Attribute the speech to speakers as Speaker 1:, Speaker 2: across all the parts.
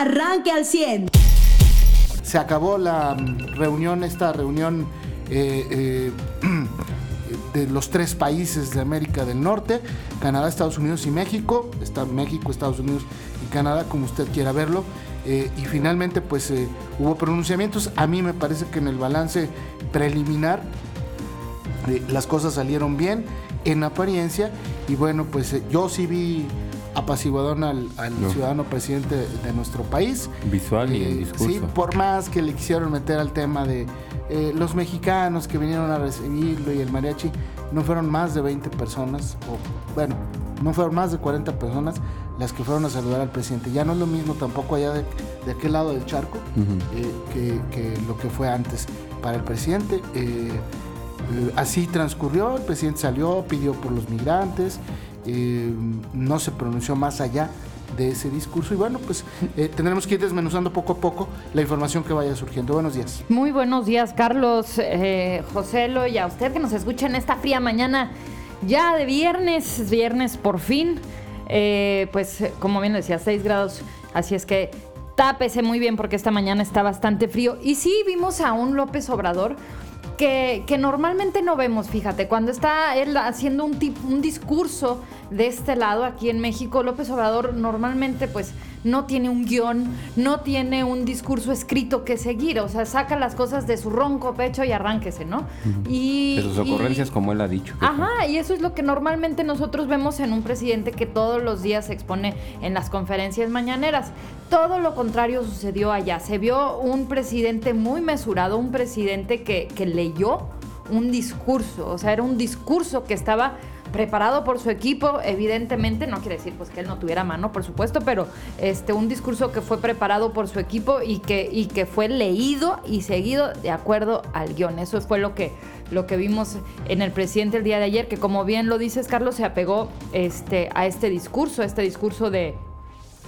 Speaker 1: arranque al 100.
Speaker 2: Se acabó la mm, reunión, esta reunión eh, eh, de los tres países de América del Norte, Canadá, Estados Unidos y México, está México, Estados Unidos y Canadá, como usted quiera verlo. Eh, y finalmente pues hubo pronunciamientos. A mí me parece que en el balance preliminar las cosas salieron bien en apariencia y bueno pues yo sí vi apaciguadón al, ciudadano presidente de nuestro país.
Speaker 3: Visual y en discurso.
Speaker 2: Sí, por más que le quisieron meter al tema de eh, los mexicanos que vinieron a recibirlo y el mariachi, no fueron más de 20 personas, o bueno, no fueron más de 40 personas las que fueron a saludar al presidente. Ya no es lo mismo tampoco allá de, aquel lado del charco eh, que, lo que fue antes para el presidente. Eh, así transcurrió, el presidente salió, pidió por los migrantes, no se pronunció más allá de ese discurso. Y bueno, pues eh, tendremos que ir desmenuzando poco a poco la información que vaya surgiendo. Buenos días.
Speaker 4: Muy buenos días, Carlos, eh, Joselo, y a usted que nos escucha en esta fría mañana ya de viernes, viernes por fin. Eh, pues como bien decía, 6 grados, así es que tápese muy bien porque esta mañana está bastante frío. Y sí vimos a un López Obrador que, que, normalmente no vemos, fíjate, cuando está él haciendo un, un discurso de este lado, aquí en México, López Obrador normalmente pues no tiene un guion, no tiene un discurso escrito que seguir, o sea, saca las cosas de su ronco pecho y arránquese, ¿no?
Speaker 3: y, de sus ocurrencias, como él ha dicho.
Speaker 4: Ajá, y eso es lo que normalmente nosotros vemos en un presidente que todos los días se expone en las conferencias mañaneras. Todo lo contrario sucedió allá. Se vio un presidente muy mesurado, un presidente que, que leyó un discurso, o sea, era un discurso que estaba preparado por su equipo, evidentemente, no quiere decir pues que él no tuviera mano, por supuesto, pero este un discurso que fue preparado por su equipo y que, y que fue leído y seguido de acuerdo al guion. Eso fue lo que, lo que vimos en el presidente el día de ayer, que como bien lo dices, Carlos, se apegó este, a este discurso, a este discurso de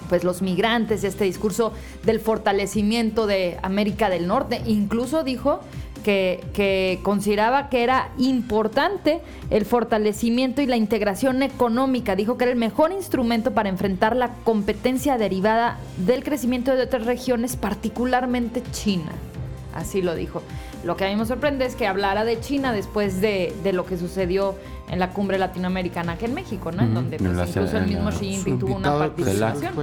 Speaker 4: pues los migrantes, este discurso del fortalecimiento de América del Norte. Incluso dijo que, consideraba que era importante el fortalecimiento y la integración económica. Dijo que era el mejor instrumento para enfrentar la competencia derivada del crecimiento de otras regiones, particularmente China. Así lo dijo. Lo que a mí me sorprende es que hablara de China después de, lo que sucedió en la cumbre latinoamericana aquí en México, ¿no? En donde pues, incluso el mismo Xi Jinping tuvo una participación.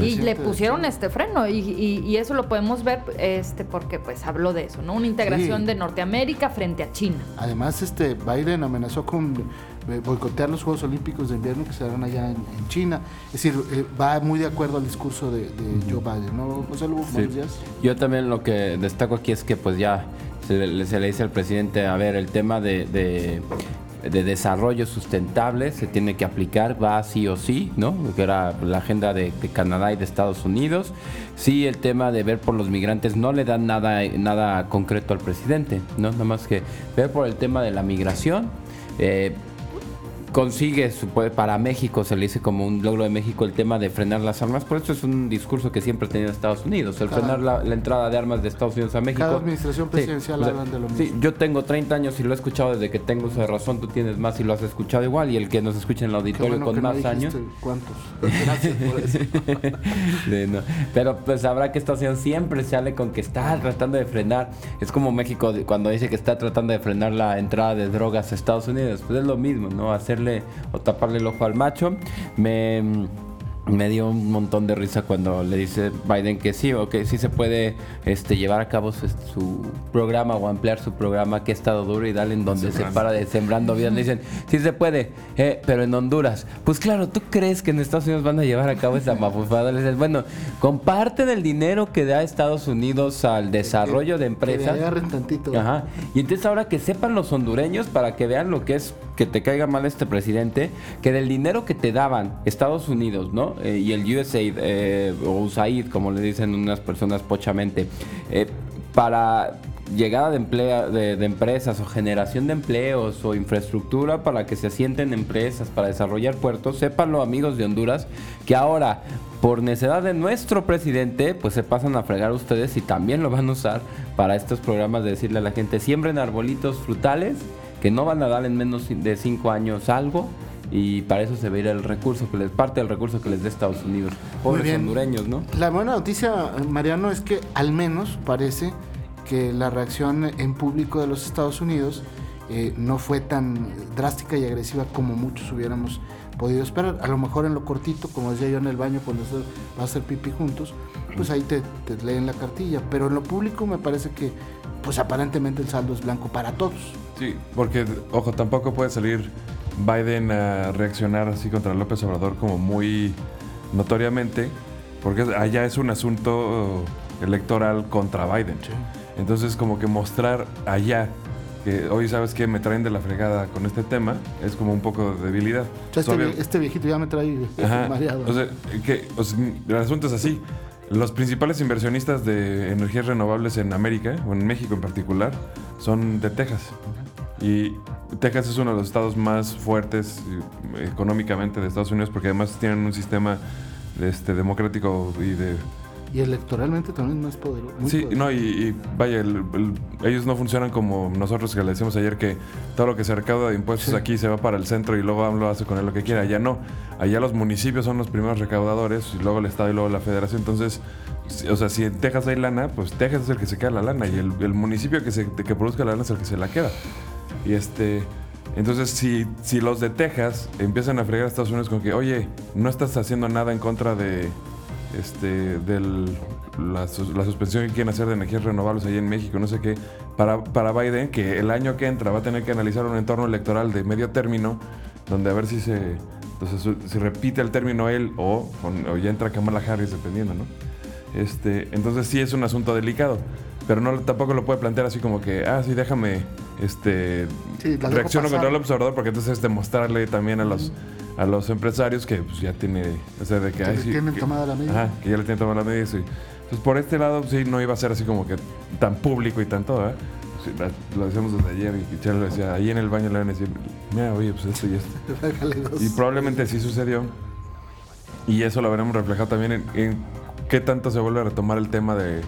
Speaker 4: y le pusieron este freno y, y, eso lo podemos ver este porque pues habló de eso, ¿no? Una integración de Norteamérica frente a China.
Speaker 2: Además, este Biden amenazó con eh, boicotear los Juegos Olímpicos de invierno que se harán allá en, China. Es decir, eh, va muy de acuerdo al discurso de, Joe Biden, ¿no? José Lugo, buenos días.
Speaker 3: Yo también lo que destaco aquí es que pues ya se le, se le dice al presidente, a ver, el tema de, de de desarrollo sustentable se tiene que aplicar, va sí o sí, ¿no? Que era la agenda de, Canadá y de Estados Unidos. Sí, el tema de ver por los migrantes no le da nada, nada concreto al presidente, ¿no? Nada más que ver por el tema de la migración. Eh, consigue, para México se le dice como un logro de México el tema de frenar las armas, por eso es un discurso que siempre ha tenido Estados Unidos, el frenar la, entrada de armas de Estados Unidos a México.
Speaker 2: Cada administración presidencial de lo mismo.
Speaker 3: Sí, yo tengo 30 años y lo he escuchado desde que tengo esa razón, tú tienes más y lo has escuchado igual, y el que nos escucha en el auditorio con más años.
Speaker 2: ¿Cuántos? Gracias por eso.
Speaker 3: Pero pues habrá que Estados Unidos siempre sale con que está tratando de frenar, es como México cuando dice que está tratando de frenar la entrada de drogas a Estados Unidos, pues es lo mismo, ¿no? Hacer o taparle el ojo al macho. Me me dio un montón de risa cuando le dice Biden que sí o que sí se puede este, llevar a cabo su, programa o ampliar su programa que ha estado duro y darle en donde se para de sembrando vida. Le dicen, sí se puede, eh, pero en Honduras. Pues claro, ¿tú crees que en Estados Unidos van a llevar a cabo esa mafufada? Le dicen, bueno, comparte del dinero que da Estados Unidos al desarrollo de empresas.
Speaker 2: Que tantito.
Speaker 3: Ajá. Y entonces ahora que sepan los hondureños para que vean lo que es que te caiga mal este presidente, que del dinero que te daban Estados Unidos, ¿no? Eh, y el USAID, eh, o USAID, como le dicen unas personas pochamente, eh, para llegada de, emplea, de, empresas o generación de empleos o infraestructura para que se asienten empresas, para desarrollar puertos, sépanlo amigos de Honduras, que ahora por necesidad de nuestro presidente, pues se pasan a fregar ustedes y también lo van a usar para estos programas de decirle a la gente, siembren arbolitos frutales que no van a dar en menos de cinco años algo y para eso se ve el recurso que les parte del recurso que les dé Estados Unidos. Pobres hondureños, ¿no?
Speaker 2: La buena noticia, Mariano, es que al menos parece que la reacción en público de los Estados Unidos eh, no fue tan drástica y agresiva como muchos hubiéramos podido esperar. A lo mejor en lo cortito, como decía yo en el baño cuando se va a hacer pipí juntos, pues ahí te, te leen la cartilla. Pero en lo público me parece que, pues aparentemente el saldo es blanco para todos.
Speaker 1: Sí, porque, ojo, tampoco puede salir Biden a reaccionar así contra López Obrador como muy notoriamente, porque allá es un asunto electoral contra Biden. Entonces, como que mostrar allá que hoy sabes que me traen de la fregada con este tema es como un poco de debilidad.
Speaker 2: O sea, este,
Speaker 1: Obvio-
Speaker 2: este viejito ya me trae
Speaker 1: Ajá.
Speaker 2: mareado.
Speaker 1: O sea, que, o sea, el asunto es así. Los principales inversionistas de energías renovables en América, o en México en particular, son de Texas. Y Texas es uno de los estados más fuertes eh, económicamente de Estados Unidos porque además tienen un sistema este, democrático y de...
Speaker 2: y electoralmente también es más poderoso.
Speaker 1: Sí,
Speaker 2: poderoso.
Speaker 1: no, y, y vaya, el- el- ellos no funcionan como nosotros que le decimos ayer que todo lo que se recauda de impuestos
Speaker 2: Sí.
Speaker 1: aquí se va para el centro y luego AMLO hace con él lo que quiera. Allá no. Allá los municipios son los primeros recaudadores y luego el Estado y luego la Federación. Entonces, o sea, si en Texas hay lana, pues Texas es el que se queda la lana y el, el municipio que, se, que produzca la lana es el que se la queda. Y este... Entonces, si, si los de Texas empiezan a fregar a Estados Unidos con que, oye, no estás haciendo nada en contra de, este, del, la, sus- la suspensión que quieren hacer de energías renovables ahí en México, no sé qué, para, para Biden, que el año que entra va a tener que analizar un entorno electoral de medio término, donde a ver si se, entonces, si repite el término él o, o ya entra Kamala Harris, dependiendo, ¿no? Este, entonces sí es un asunto delicado, pero no tampoco lo puede plantear así como que, ah, sí, déjame, este,
Speaker 2: Sí,
Speaker 1: reacciono contra el observador, porque entonces es demostrarle también a los, a los empresarios que pues, ya tiene, o sea, de que,
Speaker 2: Que
Speaker 1: sí,
Speaker 2: tienen
Speaker 1: que-
Speaker 2: tomada la medida.
Speaker 1: Ajá, que ya le tienen tomada la medida, sí. Entonces, por este lado, sí, no iba a ser así como que tan público y tan todo, ¿eh? Sí, lo decíamos desde ayer y lo decía, ahí en el baño le van a decir, mira, oye, pues esto y esto. Y probablemente sí sucedió. Y eso lo veremos reflejado también en, en qué tanto se vuelve a retomar el tema de,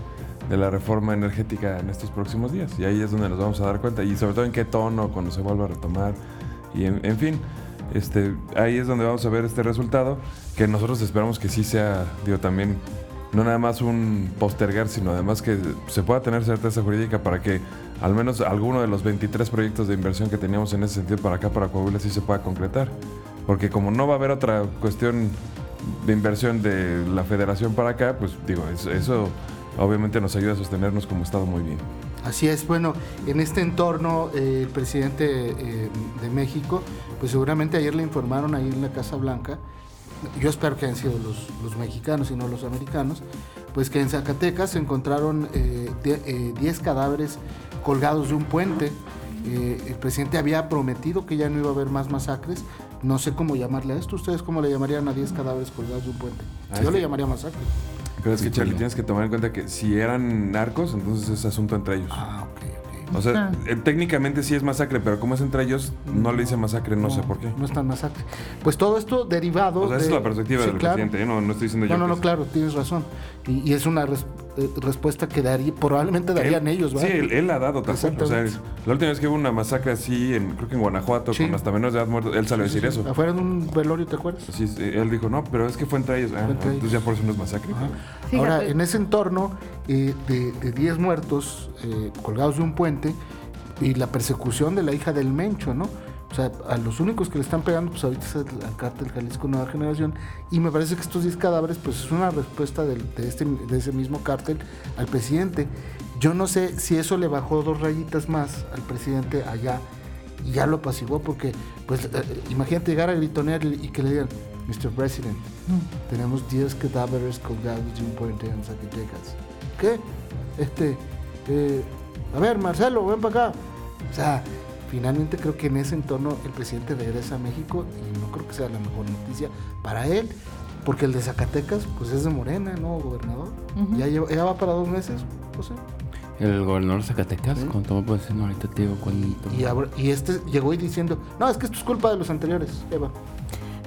Speaker 1: de la reforma energética en estos próximos días. Y ahí es donde nos vamos a dar cuenta. Y sobre todo en qué tono, cuando se vuelva a retomar. Y en, fin, este, ahí es donde vamos a ver este resultado. Que nosotros esperamos que sí sea, digo, también no nada más un postergar, sino además que se pueda tener certeza jurídica para que al menos alguno de los 23 proyectos de inversión que teníamos en ese sentido para acá, para Coahuila, sí se pueda concretar. Porque como no va a haber otra cuestión de inversión de la federación para acá, pues digo, eso, eso obviamente nos ayuda a sostenernos como Estado muy bien.
Speaker 2: Así es, bueno, en este entorno eh, el presidente eh, de México, pues seguramente ayer le informaron ahí en la Casa Blanca, yo espero que hayan sido los, los mexicanos y no los americanos, pues que en Zacatecas se encontraron eh, die- eh, 10 cadáveres colgados de un puente. Eh, el presidente había prometido que ya no iba a haber más masacres. No sé cómo llamarle a esto. ¿Ustedes cómo le llamarían a 10 cadáveres colgados de un puente? Yo le
Speaker 1: que-
Speaker 2: llamaría masacre.
Speaker 1: Pero es que, Charlie, tienes que tomar en cuenta que si eran narcos, entonces es asunto entre ellos.
Speaker 2: Ah, ok, ok.
Speaker 1: O sea,
Speaker 4: Ah.
Speaker 1: eh, técnicamente sí es masacre, pero como es entre ellos, no le dice masacre, no, sé por qué.
Speaker 2: No es tan masacre. Pues todo esto derivado.
Speaker 1: O sea, esa es la perspectiva
Speaker 2: Sí,
Speaker 1: del
Speaker 2: claro.
Speaker 1: presidente, ¿eh? no, no estoy diciendo
Speaker 2: No,
Speaker 1: yo.
Speaker 2: no, no,
Speaker 1: es-
Speaker 2: claro, tienes razón. Y, y es una res- respuesta que daría, probablemente darían
Speaker 1: Él-
Speaker 2: ellos, ¿verdad?
Speaker 1: Sí, él, él ha dado tal cual. O sea, la última vez que hubo una masacre así, en, creo que en Guanajuato,
Speaker 2: Sí.
Speaker 1: con hasta menores de edad muertos, él salió a
Speaker 2: Sí,
Speaker 1: decir
Speaker 2: sí,
Speaker 1: eso.
Speaker 2: Afuera de un velorio, ¿te acuerdas?
Speaker 1: Eh, él dijo, no, pero es que fue entre ellos. Ah,
Speaker 2: Fue entre
Speaker 1: entonces
Speaker 2: ellos.
Speaker 1: ya por eso no es masacre.
Speaker 2: Ahora, en ese entorno eh, de de 10 muertos eh, colgados de un puente y la persecución de la hija del Mencho, ¿no? O sea, a los únicos que le están pegando, pues ahorita es el, el cártel Jalisco Nueva Generación. Y me parece que estos 10 cadáveres, pues es una respuesta del- de, este, de ese mismo cártel al presidente. Yo no sé si eso le bajó dos rayitas más al presidente allá y ya lo apaciguó, porque, pues, eh, imagínate llegar a gritonear y que le digan, Mr. President, tenemos 10 cadáveres colgados de un puente en Zacatecas. ¿Qué? Este, eh, a ver, Marcelo, ven para acá. O sea, finalmente creo que en ese entorno el presidente regresa a México y no creo que sea la mejor noticia para él, porque el de Zacatecas, pues es de Morena, ¿no, gobernador?
Speaker 4: Ujú.
Speaker 2: ya, lleva- ya va para dos meses, José.
Speaker 3: El gobernador de Zacatecas,
Speaker 2: Sí.
Speaker 3: ¿cuánto me puede decir? No, ahorita te digo cuánto.
Speaker 2: Y, ahora- y este llegó y diciendo, no, es que esto es culpa de los anteriores, Eva.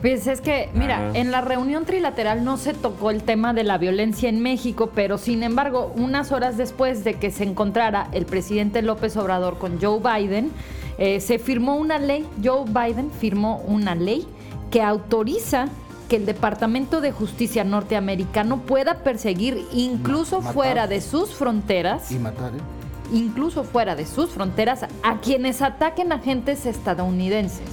Speaker 4: Pues es que, mira,
Speaker 1: Ah.
Speaker 4: en la reunión trilateral no se tocó el tema de la violencia en México, pero sin embargo, unas horas después de que se encontrara el presidente López Obrador con Joe Biden, eh, se firmó una ley, Joe Biden firmó una ley que autoriza que el Departamento de Justicia norteamericano pueda perseguir incluso
Speaker 2: matar.
Speaker 4: fuera de sus fronteras,
Speaker 2: Y matar, ¿eh?
Speaker 4: incluso fuera de sus fronteras, a quienes ataquen agentes estadounidenses.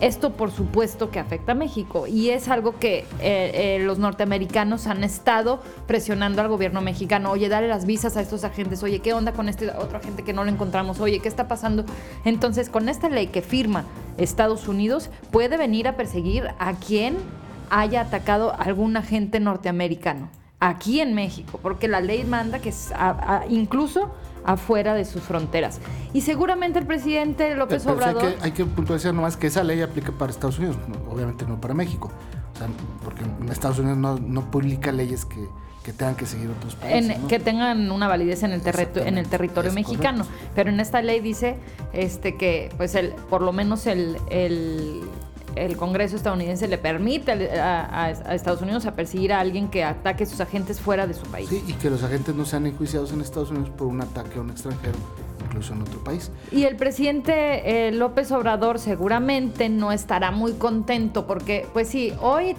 Speaker 4: Esto por supuesto que afecta a México y es algo que eh, eh, los norteamericanos han estado presionando al gobierno mexicano. Oye, dale las visas a estos agentes. Oye, ¿qué onda con este otro agente que no lo encontramos? Oye, ¿qué está pasando? Entonces, con esta ley que firma Estados Unidos, puede venir a perseguir a quien haya atacado a algún agente norteamericano aquí en México, porque la ley manda que incluso afuera de sus fronteras. Y seguramente el presidente López
Speaker 2: Pero sí hay
Speaker 4: Obrador...
Speaker 2: que, hay que puntualizar nomás que esa ley aplica para Estados Unidos, obviamente no para México. O sea, porque en Estados Unidos no, no publica leyes que, que tengan que seguir otros países.
Speaker 4: en-
Speaker 2: ¿no?
Speaker 4: que tengan una validez en el, en el territorio
Speaker 2: es
Speaker 4: mexicano. Pero en esta ley dice este que pues el, por lo menos el, el, el Congreso estadounidense le permite a- a Estados Unidos a perseguir a alguien que ataque a sus agentes fuera de su país.
Speaker 2: Sí, y que los agentes no sean enjuiciados en Estados Unidos por un ataque a un extranjero, incluso en otro país.
Speaker 4: Y el presidente eh, López Obrador seguramente no estará muy contento porque, pues sí, hoy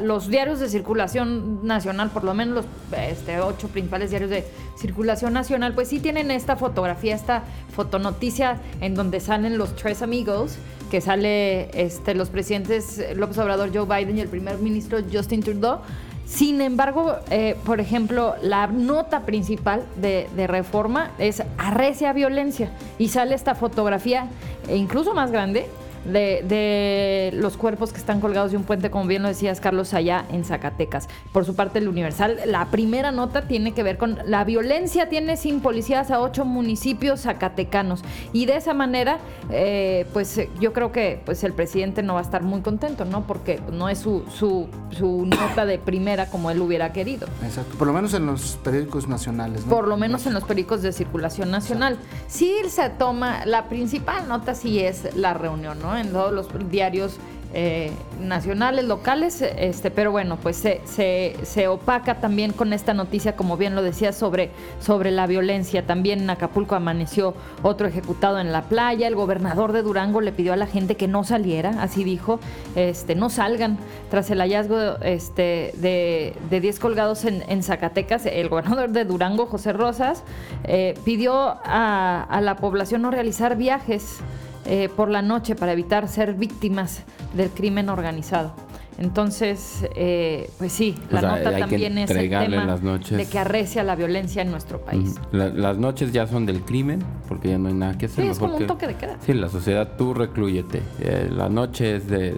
Speaker 4: los diarios de circulación nacional, por lo menos los este, ocho principales diarios de circulación nacional, pues sí tienen esta fotografía, esta fotonoticia en donde salen los tres amigos, que sale este, los presidentes López Obrador, Joe Biden y el primer ministro Justin Trudeau. Sin embargo, eh, por ejemplo, la nota principal de, de reforma es arrecia violencia y sale esta fotografía, e incluso más grande, de, de los cuerpos que están colgados de un puente, como bien lo decías, Carlos, allá en Zacatecas. Por su parte, el Universal, la primera nota tiene que ver con la violencia tiene sin policías a ocho municipios zacatecanos. Y de esa manera, eh, pues yo creo que pues el presidente no va a estar muy contento, ¿no? Porque no es su, su, su nota de primera como él hubiera querido.
Speaker 2: Exacto, por lo menos en los periódicos nacionales. ¿no?
Speaker 4: Por lo menos en los periódicos de circulación nacional. Sí se toma, la principal nota sí es la reunión, ¿no? En todos los diarios eh, nacionales, locales, este, pero bueno, pues se, se, se opaca también con esta noticia, como bien lo decía, sobre, sobre la violencia. También en Acapulco amaneció otro ejecutado en la playa. El gobernador de Durango le pidió a la gente que no saliera, así dijo, este, no salgan. Tras el hallazgo este, de, de 10 colgados en, Zacatecas, el gobernador de Durango, José Rosas, eh, pidió a la población no realizar viajes eh, por la noche para evitar ser víctimas del crimen organizado. Entonces, eh, pues sí, la
Speaker 3: O sea,
Speaker 4: nota
Speaker 3: hay que
Speaker 4: también es el tema
Speaker 3: las noches.
Speaker 4: de que arrecia la violencia en nuestro país.
Speaker 3: La- las noches ya son del crimen, porque ya no hay nada que hacer.
Speaker 4: Sí, es
Speaker 3: mejor
Speaker 4: como un
Speaker 3: que-
Speaker 4: toque de queda.
Speaker 3: Sí, la sociedad, tú reclúyete. Eh, la noche es de,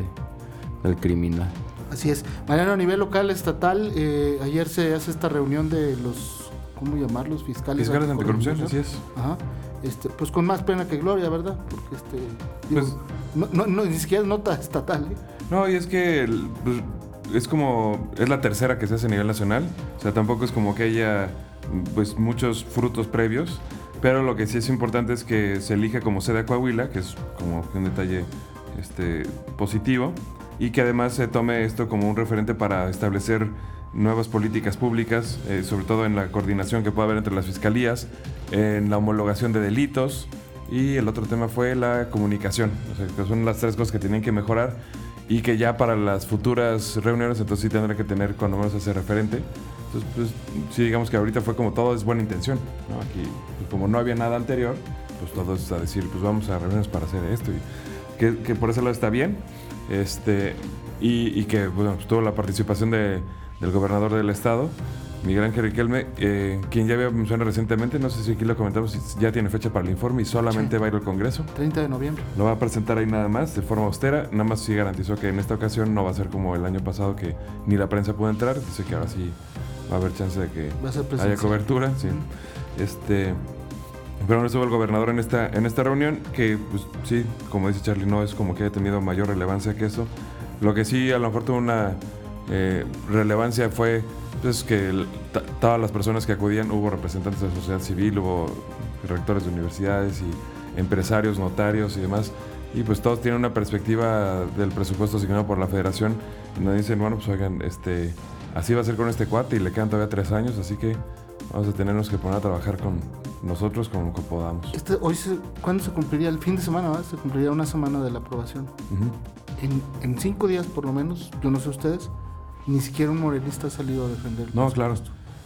Speaker 3: del criminal.
Speaker 2: Así es. Mariano, a nivel local, estatal, eh, ayer se hace esta reunión de los, ¿cómo llamarlos? Fiscales.
Speaker 1: Fiscales anticorrupción, así es.
Speaker 2: Ajá. Este, pues con más pena que gloria, ¿verdad? Porque este, digo,
Speaker 1: Pues-
Speaker 2: no, no, no, ni siquiera es nota estatal. ¿eh?
Speaker 1: No, y es que el- pues, es como, es la tercera que se hace a nivel nacional, o sea, tampoco es como que haya pues muchos frutos previos, pero lo que sí es importante es que se elija como sede a Coahuila, que es como un detalle este, positivo, y que además se tome esto como un referente para establecer nuevas políticas públicas, eh, sobre todo en la coordinación que pueda haber entre las fiscalías, en la homologación de delitos, y el otro tema fue la comunicación, o sea, que son las tres cosas que tienen que mejorar y que ya para las futuras reuniones entonces sí tendrá que tener cuando menos ese referente. Entonces, pues sí digamos que ahorita fue como todo es buena intención, ¿no? Aquí, pues, como no había nada anterior, pues todo es a decir, pues vamos a reunirnos para hacer esto y que, que por ese lado está bien, este, y, y que bueno, pues, tuvo la participación de- del gobernador del estado, Miguel Ángel Riquelme, eh, quien ya había mencionado recientemente, no sé si aquí lo comentamos, ya tiene fecha para el informe y solamente
Speaker 2: Sí.
Speaker 1: va a ir al Congreso.
Speaker 2: 30 de noviembre.
Speaker 1: Lo va a presentar ahí nada más, de forma austera. Nada más sí garantizó que en esta ocasión no va a ser como el año pasado que ni la prensa pudo entrar. Dice que ahora sí va a haber chance de que haya cobertura. Sí. Este, pero no estuvo el gobernador en esta, en esta reunión, que pues sí, como dice Charlie, no es como que haya tenido mayor relevancia que eso. Lo que sí a lo mejor tuvo una eh, relevancia fue pues, que todas las personas que acudían, hubo representantes de la sociedad civil, hubo rectores de universidades y empresarios, notarios y demás. Y pues todos tienen una perspectiva del presupuesto asignado por la federación, donde dicen, bueno, pues oigan, este, así va a ser con este cuate y le quedan todavía tres años, así que vamos a tenernos que poner a trabajar con nosotros como que podamos.
Speaker 2: Este, hoy se, ¿Cuándo se cumpliría? El fin de semana, ¿verdad? Se cumpliría una semana de la aprobación. En, en cinco días por lo menos, yo no sé ustedes, ni siquiera un morenista ha salido a defender.
Speaker 1: No, claro.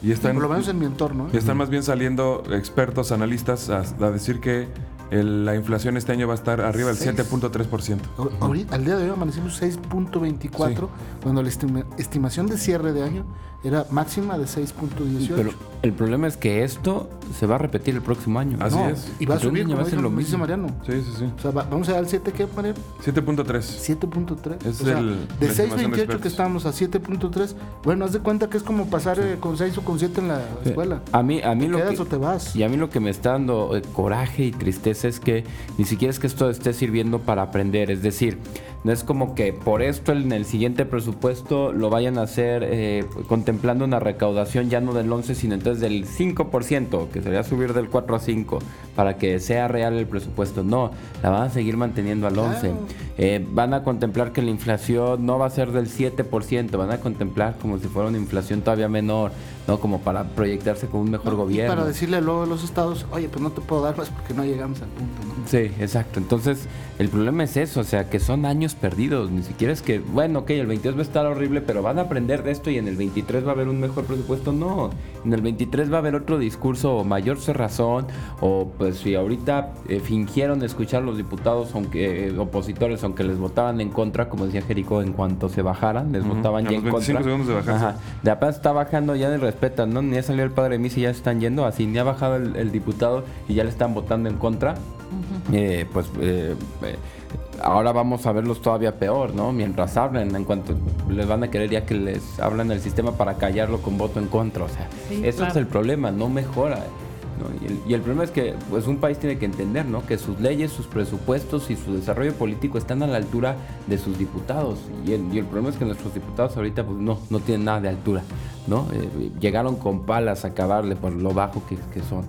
Speaker 1: Y están,
Speaker 2: por lo menos en mi entorno. ¿eh?
Speaker 1: y están más bien saliendo expertos, analistas, a, a decir que el- la inflación este año va a estar arriba del
Speaker 2: Seis.
Speaker 1: 7.3%.
Speaker 2: Ahor- ahorita- al día de hoy amanecimos 6.24, cuando la estima- estimación de cierre de año era máxima de 6.18.
Speaker 3: Pero el problema es que esto se va a repetir el próximo año.
Speaker 1: Así
Speaker 2: No,
Speaker 1: es.
Speaker 2: Y va a subir, como
Speaker 3: va a ser lo mismo.
Speaker 2: Mariano.
Speaker 1: Sí, sí, sí.
Speaker 2: O sea, va- vamos a dar al 7, ¿qué, Mariano?
Speaker 1: 7.3.
Speaker 2: 7.3.
Speaker 1: Es
Speaker 2: o sea,
Speaker 1: el-
Speaker 2: de
Speaker 1: la estimación de
Speaker 2: 6.28 que estábamos a 7.3. Bueno, haz de cuenta que es como pasar eh, con 6 o con 7 en la
Speaker 3: Sí.
Speaker 2: escuela.
Speaker 3: A mí, a mí
Speaker 2: ¿Te
Speaker 3: lo
Speaker 2: quedas
Speaker 3: que,
Speaker 2: o te vas?
Speaker 3: Y a mí lo que me está dando eh, coraje y tristeza es que ni siquiera es que esto esté sirviendo para aprender. Es decir, no es como que por esto en el siguiente presupuesto lo vayan a hacer eh, contemplando una recaudación ya no del 11, sino entonces del 5%, que sería subir del 4 a 5, para que sea real el presupuesto. No, la van a seguir manteniendo al 11.
Speaker 2: Claro.
Speaker 3: Eh, van a contemplar que la inflación no va a ser del 7%, van a contemplar como si fuera una inflación todavía menor, ¿no? Como para proyectarse con un mejor
Speaker 2: No, y
Speaker 3: gobierno.
Speaker 2: para decirle luego a los estados, oye, pues no te puedo dar más porque no llegamos al punto, ¿no?
Speaker 3: Sí, exacto. Entonces, el problema es eso, o sea, que son años perdidos. Ni siquiera es que, bueno, ok, el 22 va a estar horrible, pero van a aprender de esto y en el 23 va a haber un mejor presupuesto. No, en el 23 va a haber otro discurso o mayor cerrazón, o pues si ahorita eh, fingieron escuchar a los diputados, aunque eh, opositores, aunque les votaban en contra, como decía Jerico, en cuanto se bajaran, les votaban
Speaker 1: a
Speaker 3: ya
Speaker 1: los
Speaker 3: en
Speaker 1: 25
Speaker 3: contra.
Speaker 1: segundos de bajarse.
Speaker 3: Ajá. De apenas está bajando, ya ni respetan, ¿no? Ni ha salido el padre de misa y ya se están yendo, así ni ha bajado el, el diputado y ya le están votando en contra. Eh, pues eh, eh, ahora vamos a verlos todavía peor, ¿no? Mientras hablen, en cuanto les van a querer ya que les hablan el sistema para callarlo con voto en contra, o sea,
Speaker 4: Sí,
Speaker 3: eso
Speaker 4: claro.
Speaker 3: es el problema, no mejora. ¿No? Y, el, y el problema es que pues un país tiene que entender, ¿no? Que sus leyes, sus presupuestos y su desarrollo político están a la altura de sus diputados. Y el, y el problema es que nuestros diputados ahorita pues no, no tienen nada de altura, ¿no? Eh, llegaron con palas a acabarle por lo bajo que, que son.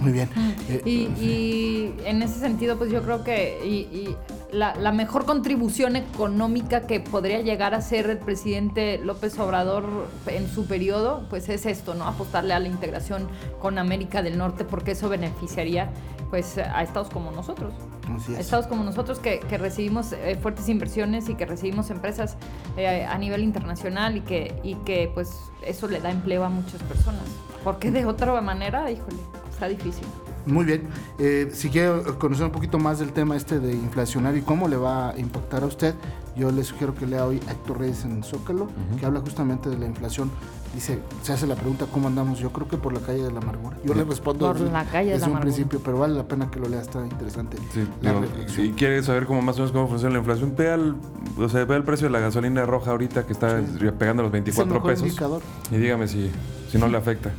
Speaker 2: Muy bien. Eh,
Speaker 4: Y, y en ese sentido, pues yo creo que y, y la, la mejor contribución económica que podría llegar a ser el presidente López Obrador en su periodo, pues es esto, ¿no? Apostarle a la integración con América del Norte, porque eso beneficiaría pues a estados como nosotros.
Speaker 2: así es.
Speaker 4: Estados como nosotros que, que recibimos eh, fuertes inversiones y que recibimos empresas eh, a nivel internacional y que, y que pues eso le da empleo a muchas personas. Porque de otra manera, híjole, está difícil.
Speaker 2: Muy bien. Eh, si quiere conocer un poquito más del tema este de inflacionario y cómo le va a impactar a usted, yo le sugiero que lea hoy Héctor Reyes en Zócalo, que habla justamente de la inflación. Dice, se hace la pregunta cómo andamos. Yo creo que por la calle de la amargura. Yo le respondo
Speaker 4: Por
Speaker 2: desde,
Speaker 4: la calle de la
Speaker 2: un principio, pero vale la pena que lo lea, está interesante.
Speaker 1: Sí,
Speaker 2: la
Speaker 1: digo, si quieres saber cómo más o menos cómo funciona la inflación, ve, al, o sea, ve el precio de la gasolina roja ahorita que está pegando los
Speaker 2: Es el
Speaker 1: 24
Speaker 2: mejor
Speaker 1: pesos.
Speaker 2: indicador.
Speaker 1: Y dígame si, si no le afecta.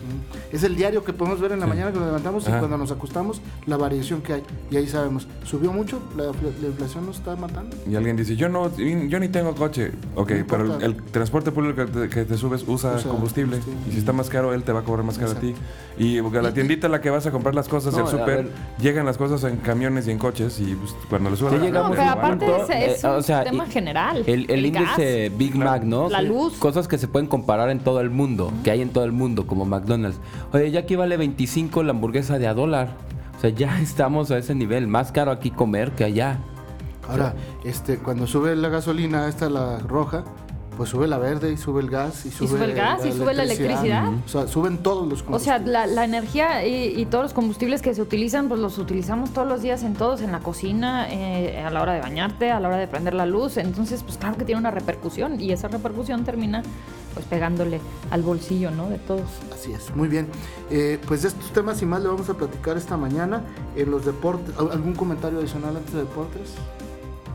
Speaker 2: Es el diario que podemos ver en la
Speaker 1: Sí.
Speaker 2: mañana que nos levantamos y cuando nos acostamos, la variación que hay. Y ahí sabemos, subió mucho, la, la inflación nos está matando.
Speaker 1: Y alguien dice, yo no, yo ni tengo coche. Ok,
Speaker 2: No
Speaker 1: pero el, transporte público que te, que te subes usa,
Speaker 2: Usa
Speaker 1: combustible.
Speaker 2: combustible.
Speaker 1: Y si está más caro, él te va a cobrar más caro a ti. Y porque a la tiendita a la que vas a comprar las cosas,
Speaker 3: No,
Speaker 1: el súper, llegan las cosas en camiones y en coches. Y pues, cuando le suben
Speaker 3: Sí,
Speaker 4: No, pero aparte es, es
Speaker 3: eh,
Speaker 4: un
Speaker 3: o sea,
Speaker 4: tema general.
Speaker 3: El, el índice
Speaker 4: gas,
Speaker 3: Big Mac, ¿no?
Speaker 4: La luz.
Speaker 3: Cosas que se pueden comparar en todo el mundo, que hay en todo el mundo, como McDonald's. Oye, ya aquí vale 25 la hamburguesa de a dólar. O sea, ya estamos a ese nivel. Más caro aquí comer que allá.
Speaker 2: Ahora, este, cuando sube la gasolina, esta la roja, pues sube la verde y sube el gas y sube,
Speaker 4: sube el gas y sube la electricidad.
Speaker 2: O sea, suben todos los
Speaker 4: O sea,
Speaker 2: combustibles.
Speaker 4: la, la energía y, y todos los combustibles que se utilizan, pues los utilizamos todos los días en todos, en la cocina, eh, a la hora de bañarte, a la hora de prender la luz. Entonces, pues claro que tiene una repercusión y esa repercusión termina pues pegándole al bolsillo, ¿no? De todos.
Speaker 2: Así es, muy bien. Eh, pues de estos temas y más le vamos a platicar esta mañana en los deportes. ¿Al- ¿Algún comentario adicional antes de deportes?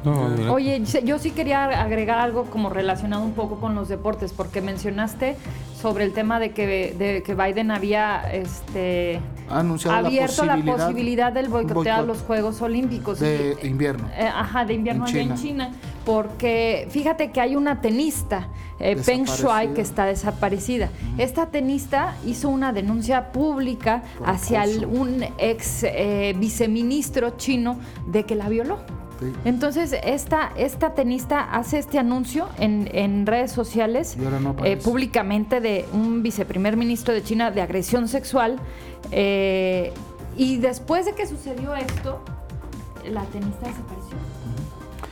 Speaker 3: No,
Speaker 4: Oye, yo- sí quería agregar algo como relacionado un poco con los deportes, porque mencionaste sobre el tema de que, de que Biden había este,
Speaker 2: anunciado
Speaker 4: abierto
Speaker 2: la
Speaker 4: la
Speaker 2: posibilidad,
Speaker 4: posibilidad del boicotear
Speaker 2: boicot
Speaker 4: los Juegos Olímpicos.
Speaker 2: de
Speaker 4: Y-
Speaker 2: invierno.
Speaker 4: eh, ajá, de invierno
Speaker 2: En
Speaker 4: allá en
Speaker 2: China.
Speaker 4: China, porque fíjate que hay una tenista, eh, Peng Shuai,
Speaker 2: Desaparecida.
Speaker 4: que está desaparecida. Esta tenista hizo una denuncia pública
Speaker 2: Por
Speaker 4: hacia el- un ex eh, viceministro chino de que la violó.
Speaker 2: Sí.
Speaker 4: Entonces, esta, esta tenista hace este anuncio en, en redes sociales
Speaker 2: no
Speaker 4: eh, públicamente de un viceprimer ministro de China de agresión sexual. eh, y después de que sucedió esto, la tenista desapareció.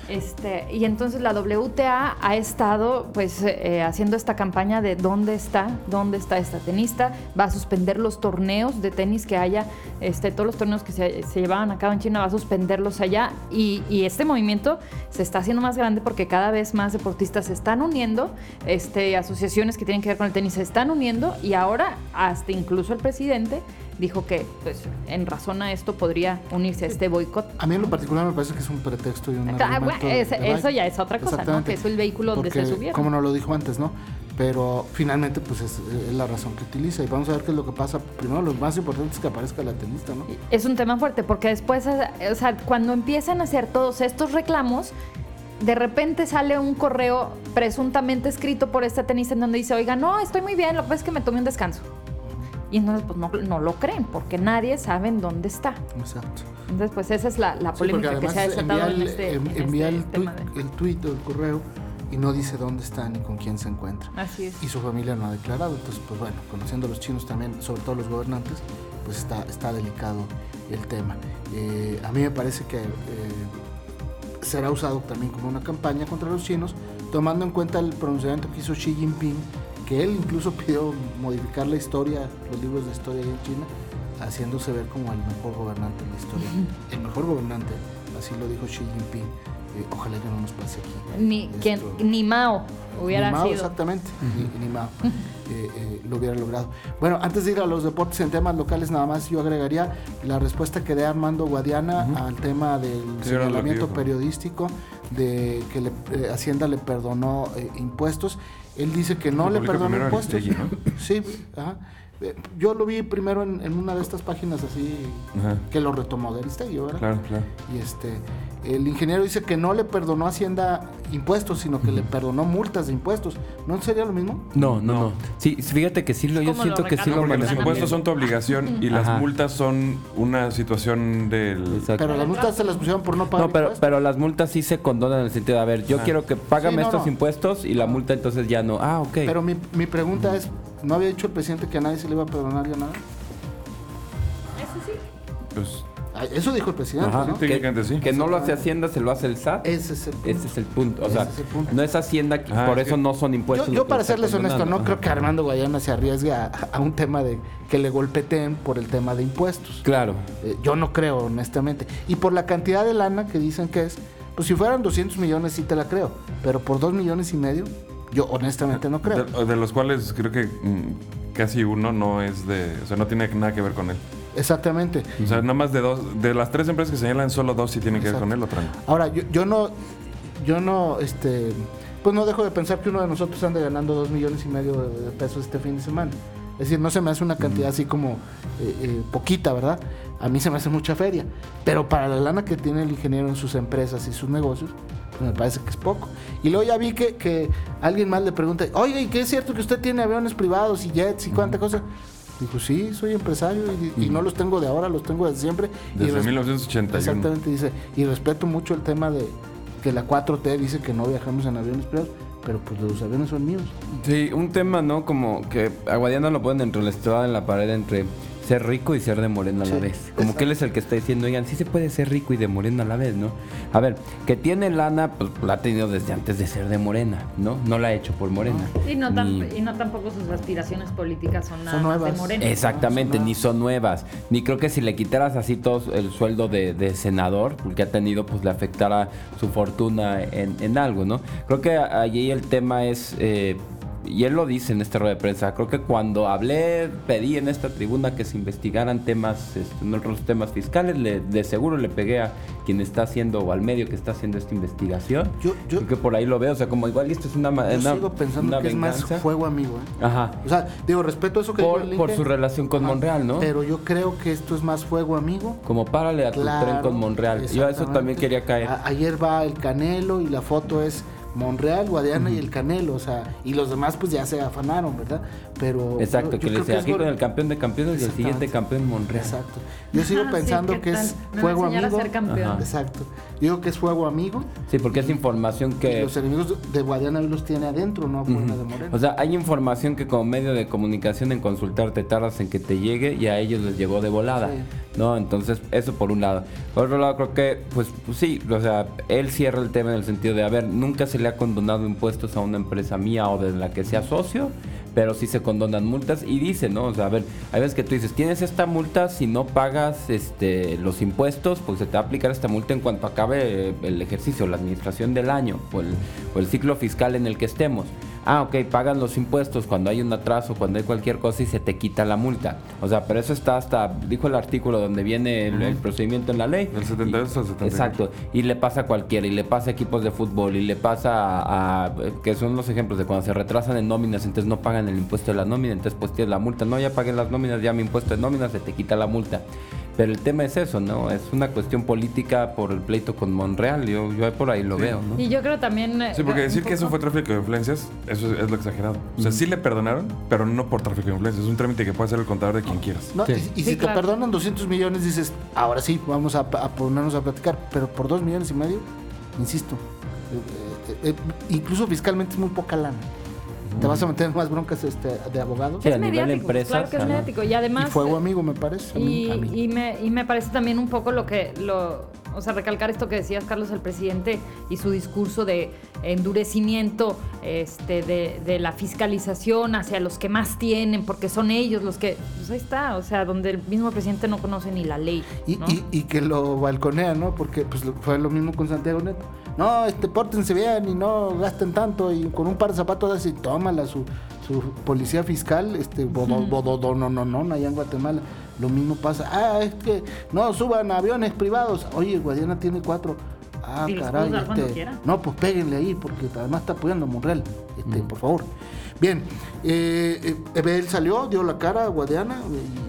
Speaker 4: Este, y entonces la WTA ha estado pues eh, haciendo esta campaña de dónde está, dónde está esta tenista, va a suspender los torneos de tenis que haya, este, todos los torneos que se, se llevaban a cabo en China, va a suspenderlos allá. Y, y este movimiento se está haciendo más grande porque cada vez más deportistas se están uniendo, este, asociaciones que tienen que ver con el tenis se están uniendo y ahora hasta incluso el presidente dijo que pues en razón a esto podría unirse a este boicot.
Speaker 2: A mí en lo particular me parece que es un pretexto y un
Speaker 4: Ah, bueno, es- eso ya es otra cosa, ¿no? Que es el vehículo donde se subieron.
Speaker 2: Como no lo dijo antes, ¿no? Pero finalmente, pues es, es la razón que utiliza. Y vamos a ver qué es lo que pasa. Primero, lo más importante es que aparezca la tenista, ¿no?
Speaker 4: Es un tema fuerte porque después, o sea, cuando empiezan a hacer todos estos reclamos, de repente sale un correo presuntamente escrito por esta tenista en donde dice, oiga, no, estoy muy bien, lo que pasa es que me tomé un descanso. Y entonces, pues no, no lo creen porque nadie sabe en dónde está.
Speaker 2: Exacto.
Speaker 4: Entonces, pues esa es la, la
Speaker 2: Sí,
Speaker 4: polémica que se ha desatado
Speaker 2: envía
Speaker 4: en este,
Speaker 2: en-
Speaker 4: en
Speaker 2: envía
Speaker 4: este
Speaker 2: el,
Speaker 4: tema
Speaker 2: tuit,
Speaker 4: de-
Speaker 2: el tuit o el correo y no dice dónde está ni con quién se encuentra.
Speaker 4: Así es.
Speaker 2: Y su familia no ha declarado. Entonces, pues bueno, conociendo a los chinos también, sobre todo los gobernantes, pues está, está delicado el tema. Eh, a mí me parece que eh, será usado también como una campaña contra los chinos, tomando en cuenta el pronunciamiento que hizo Xi Jinping, que él incluso pidió modificar la historia, los libros de historia en China, haciéndose ver como el mejor gobernante de la historia. El mejor gobernante, así lo dijo Xi Jinping. Eh, ojalá que no nos pase aquí.
Speaker 4: Ni,
Speaker 2: Esto-
Speaker 4: quien, ni Mao hubiera
Speaker 2: ni Mao,
Speaker 4: sido.
Speaker 2: exactamente, ni, ni Mao eh, eh, lo hubiera logrado. Bueno, antes de ir a los deportes en temas locales, nada más yo agregaría la respuesta que dé Armando Guadiana al tema del señalamiento periodístico de que le- eh, Hacienda le perdonó eh, impuestos. Él dice que no le
Speaker 1: primero
Speaker 2: impuestos.
Speaker 1: Aristegui,
Speaker 2: Sí, ajá. Eh, Yo lo vi primero en, en una de estas páginas así
Speaker 1: Ajá.
Speaker 2: que lo retomó de Aristegui, ¿verdad?
Speaker 1: Claro, claro.
Speaker 2: Y este, el ingeniero dice que no le perdonó a Hacienda impuestos, sino que le perdonó multas de impuestos. ¿No sería lo mismo?
Speaker 3: No, no,
Speaker 1: No.
Speaker 3: no. Sí, fíjate que sí lo, yo
Speaker 4: ¿Cómo
Speaker 3: siento
Speaker 4: lo
Speaker 3: que sí
Speaker 4: recargan?
Speaker 3: lo
Speaker 1: Porque los impuestos son tu obligación y las
Speaker 3: Ajá.
Speaker 1: multas son una situación del...
Speaker 3: Exacto.
Speaker 2: Pero las multas se las pusieron por no pagar
Speaker 3: No, pero, pero las multas sí se condonan en el sentido de, a ver, yo
Speaker 1: Ah.
Speaker 3: quiero que págame
Speaker 2: Sí, no,
Speaker 3: estos
Speaker 2: no.
Speaker 3: impuestos y la multa entonces ya no. Ah, ok.
Speaker 2: Pero mi, mi pregunta es, ¿no había dicho el presidente que a nadie se le iba a perdonar ya nada?
Speaker 1: Pues,
Speaker 2: Ah, Eso dijo el presidente,
Speaker 3: Ajá.
Speaker 2: ¿no?
Speaker 1: Sí, técnicamente sí.
Speaker 3: Que no lo hace Hacienda, se lo hace el SAT.
Speaker 2: Ese es el punto.
Speaker 3: Ese es el punto. O sea,
Speaker 2: es el punto.
Speaker 3: no es Hacienda, que
Speaker 1: Ah,
Speaker 3: por
Speaker 1: es
Speaker 3: eso
Speaker 1: que-
Speaker 3: no son impuestos.
Speaker 2: Yo,
Speaker 3: que
Speaker 2: para serles honesto, no creo que Armando Guayana se arriesgue a, a un tema de que le golpeteen por el tema de impuestos.
Speaker 3: Claro.
Speaker 2: Eh, yo no creo, honestamente. Y por la cantidad de lana que dicen que es, pues si fueran 200 millones sí te la creo, pero por 2 millones y medio, yo honestamente no creo.
Speaker 1: de, de los cuales creo que mm, casi uno no es de... O sea, no tiene nada que ver con él.
Speaker 2: Exactamente.
Speaker 1: O sea, nada más de dos... De las tres empresas que señalan, solo dos sí tienen que ver con él, otra no.
Speaker 2: Ahora, yo, yo no, yo no, este, pues no dejo de pensar que uno de nosotros anda ganando 2 millones y medio de, pesos este fin de semana. Es decir, no se me hace una cantidad así como eh, eh, poquita, ¿verdad? A mí se me hace mucha feria. Pero para la lana que tiene el ingeniero en sus empresas y sus negocios, me parece que es poco. Y luego ya vi que, que alguien más le pregunta, oye, ¿y qué es cierto que usted tiene aviones privados y jets y cuánta cosa? Dijo, sí, soy empresario y, y no los tengo de ahora, los tengo desde siempre. Y
Speaker 1: Desde
Speaker 2: res-
Speaker 1: 1981.
Speaker 2: Exactamente, dice, y respeto mucho el tema de que la 4T dice que no viajamos en aviones privados, pero pues los aviones son míos.
Speaker 3: Sí, un tema, ¿no? Como que a Guadiana lo ponen entre la espada en la pared entre ser rico y ser de morena a la
Speaker 2: Sí,
Speaker 3: vez. Como
Speaker 2: exacto.
Speaker 3: que él es el que está diciendo, oigan, sí se puede ser rico y de morena a la vez, ¿no? A ver, que tiene lana, pues la ha tenido desde antes de ser de morena, ¿no? No la ha hecho por morena.
Speaker 4: Y no,
Speaker 3: Ni-
Speaker 4: y no tampoco sus aspiraciones políticas son nada
Speaker 2: Son
Speaker 4: más de. Morena.
Speaker 3: Exactamente,
Speaker 2: No,
Speaker 3: ni son nuevas. Ni creo que si le quitaras así todo el sueldo de, de senador, porque ha tenido, pues le afectara su fortuna en, en algo, ¿no? Creo que allí el tema es, eh, y él lo dice en esta rueda de prensa, creo que cuando hablé, pedí en esta tribuna que se investigaran temas, este, no otros temas fiscales, le- de seguro le pegué a quien está haciendo, o al medio que está haciendo esta investigación.
Speaker 2: Yo, yo,
Speaker 3: creo que por ahí lo veo, o sea, como igual esto es una...
Speaker 2: yo
Speaker 3: una-
Speaker 2: sigo pensando
Speaker 3: una
Speaker 2: que es más fuego amigo. ¿eh?
Speaker 3: Ajá.
Speaker 2: O sea, digo, respeto eso que
Speaker 3: Por,
Speaker 2: dijo
Speaker 3: por su relación con Monreal, ¿no?
Speaker 2: Pero yo creo que esto es más fuego amigo.
Speaker 3: Como párale a tu
Speaker 2: Claro,
Speaker 3: tren con Monreal. Yo a eso también quería caer.
Speaker 2: A- ayer va el Canelo y la foto es Monreal, Guadiana y el Canelo, o sea, y los demás pues ya se afanaron, ¿verdad? Pero
Speaker 3: Exacto,
Speaker 2: yo- yo
Speaker 3: que le
Speaker 2: creo
Speaker 3: decía aquí con el campeón de campeones y el siguiente campeón Monreal.
Speaker 2: Exacto. Yo sigo
Speaker 4: Ah,
Speaker 2: pensando
Speaker 4: ¿qué
Speaker 2: que es fuego
Speaker 4: enseñar a
Speaker 2: amigo.
Speaker 4: ser campeón.
Speaker 3: Ajá.
Speaker 2: Exacto. Yo digo que es fuego amigo
Speaker 3: Sí, porque es información que...
Speaker 2: los enemigos de Guadiana los tiene adentro, no afuera de Morena.
Speaker 3: O sea, hay información que como medio de comunicación en consultarte tardas en que te llegue y a ellos les llegó de volada,
Speaker 2: Sí.
Speaker 3: ¿no? Entonces, eso por un lado. Por otro lado, creo que, pues, pues sí, o sea, él cierra el tema en el sentido de, a ver, nunca se le ha condonado impuestos a una empresa mía o de la que sea socio, pero sí se condonan multas y dice, ¿no? O sea, a ver, hay veces que tú dices, tienes esta multa, si no pagas este, los impuestos, pues se te va a aplicar esta multa en cuanto acabe eh, el ejercicio, la administración del año o el ciclo fiscal en el que estemos. Ah, ok, pagan los impuestos cuando hay un atraso, cuando hay cualquier cosa y se te quita la multa. O sea, pero eso está hasta, dijo el artículo donde viene el, el procedimiento en la ley.
Speaker 1: Del 72 al 74.
Speaker 3: Exacto. Y le pasa a cualquiera, y le pasa a equipos de fútbol, y le pasa a, a- que son los ejemplos de cuando se retrasan en nóminas, entonces no pagan el impuesto de la nómina, entonces pues tienes la multa. No, ya paguen las nóminas, ya mi impuesto de nómina, se te quita la multa. Pero el tema es eso, ¿no? Es una cuestión política por el pleito con Monreal. Yo, yo por ahí lo veo, ¿no?
Speaker 4: Y yo creo también... eh,
Speaker 1: Sí, porque
Speaker 4: un
Speaker 1: decir que eso fue tráfico de influencias, eso es, es lo exagerado. O sea, sí le perdonaron, pero no por tráfico de influencias. Es un trámite que puede hacer el contador de quien quieras.
Speaker 2: ¿no?
Speaker 3: Sí.
Speaker 2: Y, y
Speaker 4: Sí,
Speaker 2: si
Speaker 4: claro.
Speaker 2: te perdonan 200 millones, dices, ahora sí, vamos a, a ponernos a platicar. Pero por 2 millones y medio, insisto, eh, eh, eh, incluso fiscalmente es muy poca lana. Te vas a meter en más broncas este, de abogados.
Speaker 3: Sí,
Speaker 4: Es
Speaker 3: a nivel
Speaker 4: mediático,
Speaker 3: empresas,
Speaker 4: claro que es mediático. Y
Speaker 2: y
Speaker 4: además...
Speaker 2: fuego
Speaker 4: eh,
Speaker 2: amigo, me parece. a mí-
Speaker 4: Y,
Speaker 2: a mí.
Speaker 4: y me, y me parece también un poco lo que lo o sea recalcar esto que decías Carlos el presidente y su discurso de endurecimiento este de, de la fiscalización hacia los que más tienen porque son ellos los que pues ahí está o sea donde el mismo presidente no conoce ni la ley
Speaker 2: Y,
Speaker 4: ¿no?
Speaker 2: y- y que lo balconea, ¿no? Porque pues, fue lo mismo con Santiago Neto. No, este, pórtense bien y no gasten tanto. Y con un par de zapatos así, tómala su, su policía fiscal, este, bodo, bodo- no, no, no, allá en Guatemala. Lo mismo pasa. Ah, es que no suban aviones privados. Oye, Guadiana tiene cuatro. Ah,
Speaker 4: Y
Speaker 2: caray. este,
Speaker 4: quiera.
Speaker 2: no, pues péguenle ahí, porque además está apoyando a Monreal. Este, Por favor. Bien, eh, eh, él salió, dio la cara a Guadiana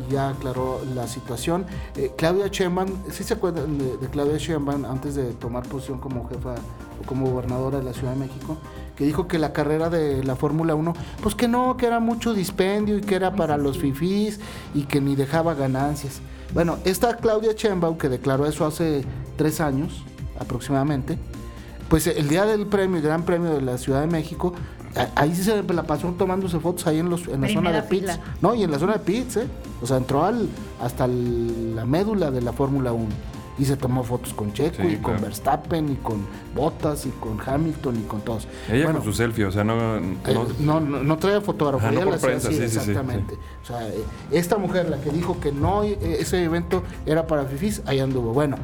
Speaker 2: y ya aclaró la situación. Eh, Claudia Sheinbaum, ¿sí se acuerdan de, de Claudia Sheinbaum antes de tomar posición como jefa o como gobernadora de la Ciudad de México? Que dijo que la carrera de la Fórmula 1, pues que no, que era mucho dispendio y que era para los fifís y que ni dejaba ganancias. Bueno, esta Claudia Sheinbaum, que declaró eso hace tres años aproximadamente, pues el día del premio, el Gran Premio de la Ciudad de México, ahí sí se la pasó tomándose fotos ahí en, los, en la zona de pits.
Speaker 4: fila.
Speaker 2: No, y en la zona de pits, ¿eh? O sea, entró al, hasta el- la médula de la Fórmula 1. Y se tomó fotos con Checo
Speaker 1: Sí,
Speaker 2: y con. Verstappen y con Bottas y con Hamilton y con todos.
Speaker 1: Ella
Speaker 2: Bueno,
Speaker 1: con su selfie, o sea, no.
Speaker 2: eh,
Speaker 1: no-
Speaker 2: no, no, trae fotógrafo, ella
Speaker 1: por
Speaker 2: la
Speaker 1: prensa,
Speaker 2: así,
Speaker 1: sí,
Speaker 2: exactamente. O sea, eh, esta mujer, la que dijo que no, eh, ese evento era para fifís, ahí anduvo. Bueno,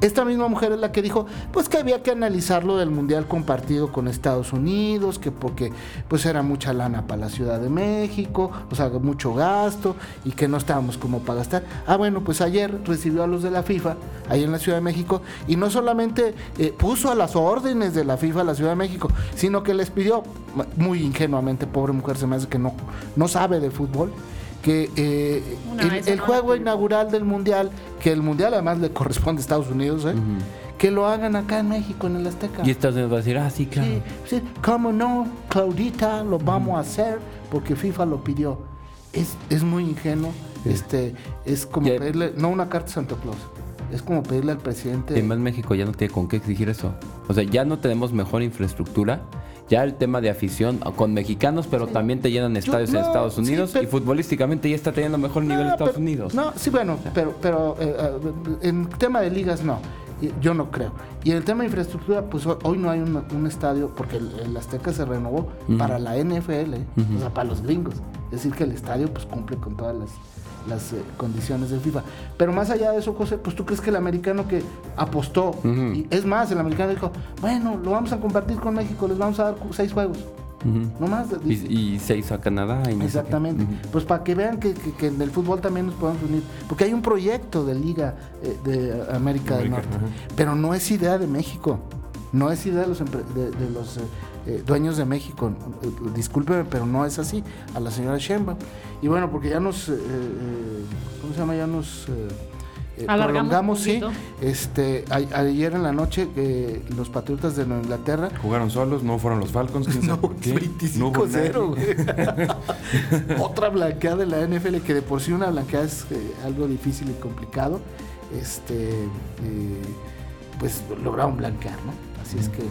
Speaker 2: esta misma mujer es la que dijo, pues que había que analizarlo del mundial compartido con Estados Unidos, que porque pues era mucha lana para la Ciudad de México, o sea, mucho gasto y que no estábamos como para gastar. Ah, bueno, pues ayer recibió a los de la FIFA ahí en la Ciudad de México y no solamente eh, puso a las órdenes de la FIFA a la Ciudad de México, sino que les pidió, muy ingenuamente, pobre mujer, se me hace que no, no sabe de fútbol, que eh, el,
Speaker 4: vez
Speaker 2: el
Speaker 4: no
Speaker 2: juego inaugural del Mundial, que el Mundial además le corresponde a Estados Unidos, ¿eh? que lo hagan acá en México, en el Azteca.
Speaker 3: Y Estados Unidos va a decir, ah, sí, claro.
Speaker 2: Sí, sí, cómo no, Claudita, lo vamos a hacer porque FIFA lo pidió. Es, es muy ingenuo, este, es como pedirle, no una carta a Santa Claus, es como pedirle al presidente.
Speaker 3: Y más México ya no tiene con qué exigir eso. O sea, ya no tenemos mejor infraestructura. Ya el tema de afición con mexicanos, pero también te llenan estadios en
Speaker 2: no,
Speaker 3: Estados
Speaker 2: sí,
Speaker 3: Unidos
Speaker 2: pero-
Speaker 3: y futbolísticamente ya está teniendo mejor nivel
Speaker 2: No,
Speaker 3: Estados
Speaker 2: pero-
Speaker 3: Unidos.
Speaker 2: No, sí, bueno, pero, pero eh, eh, en tema de ligas no. Yo no creo. Y en el tema de infraestructura, pues ho- hoy no hay un, un estadio, porque el, el Azteca se renovó para la NFL, ¿eh? o sea, para los gringos. Es decir, que el estadio pues cumple con todas las, las eh, condiciones de FIFA. Pero más allá de eso, José, pues tú crees que el americano que apostó, y es más, el americano dijo, bueno, lo vamos a compartir con México, les vamos a dar seis juegos. No más.
Speaker 3: y, y se hizo a Canadá. Y no sé qué.
Speaker 2: Exactamente. Pues para que vean que, que- que en el fútbol también nos podemos unir. Porque hay un proyecto de Liga eh, de América del Norte. Pero no es idea de México. No es idea de los, de, de los eh, eh, dueños de México. Eh, Discúlpeme, pero no es así. A la señora Sheinbaum. Y bueno, porque ya nos... eh, ¿Cómo se llama? Ya nos... eh, eh,
Speaker 4: Alargamos
Speaker 2: prolongamos, sí. Este, a- ayer en la noche eh, los Patriotas de Nueva Inglaterra
Speaker 1: Jugaron solos, no fueron los Falcons, quién sabe por qué. No hubo
Speaker 2: 25-0,
Speaker 1: nadie.
Speaker 2: güey. Otra blanqueada de la NFL, que de por sí una blanqueada es eh, algo difícil y complicado. Este, eh, pues lograron blanquear, ¿no? Así es que.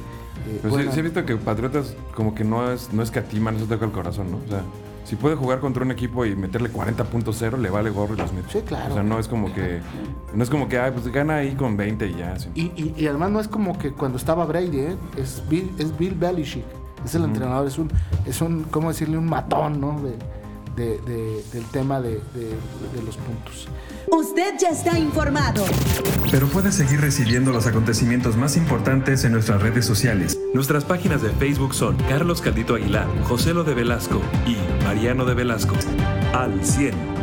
Speaker 2: Eh,
Speaker 1: Pero sí-
Speaker 2: bueno,
Speaker 1: sí, he visto que Patriotas como que no es, no es catima, no se toca el corazón, ¿no? O sea, si puede jugar contra un equipo y meterle 40.0 le vale gorro y los mete.
Speaker 2: Sí, claro.
Speaker 1: O sea, no es como que, no es como que, ay, pues gana ahí con 20 y ya. sí.
Speaker 2: y, y- y además no es como que cuando estaba Brady, ¿eh? es, Bill, es Bill Belichick. Es el entrenador, es un, es un, ¿cómo decirle? Un matón, ¿no? De, de- de- del tema de, de- de los puntos.
Speaker 5: Usted ya está informado.
Speaker 6: Pero puedes seguir recibiendo los acontecimientos más importantes en nuestras redes sociales.
Speaker 7: Nuestras páginas de Facebook son Carlos Caldito Aguilar, José Lo de Velasco y Mariano de Velasco. Al 100.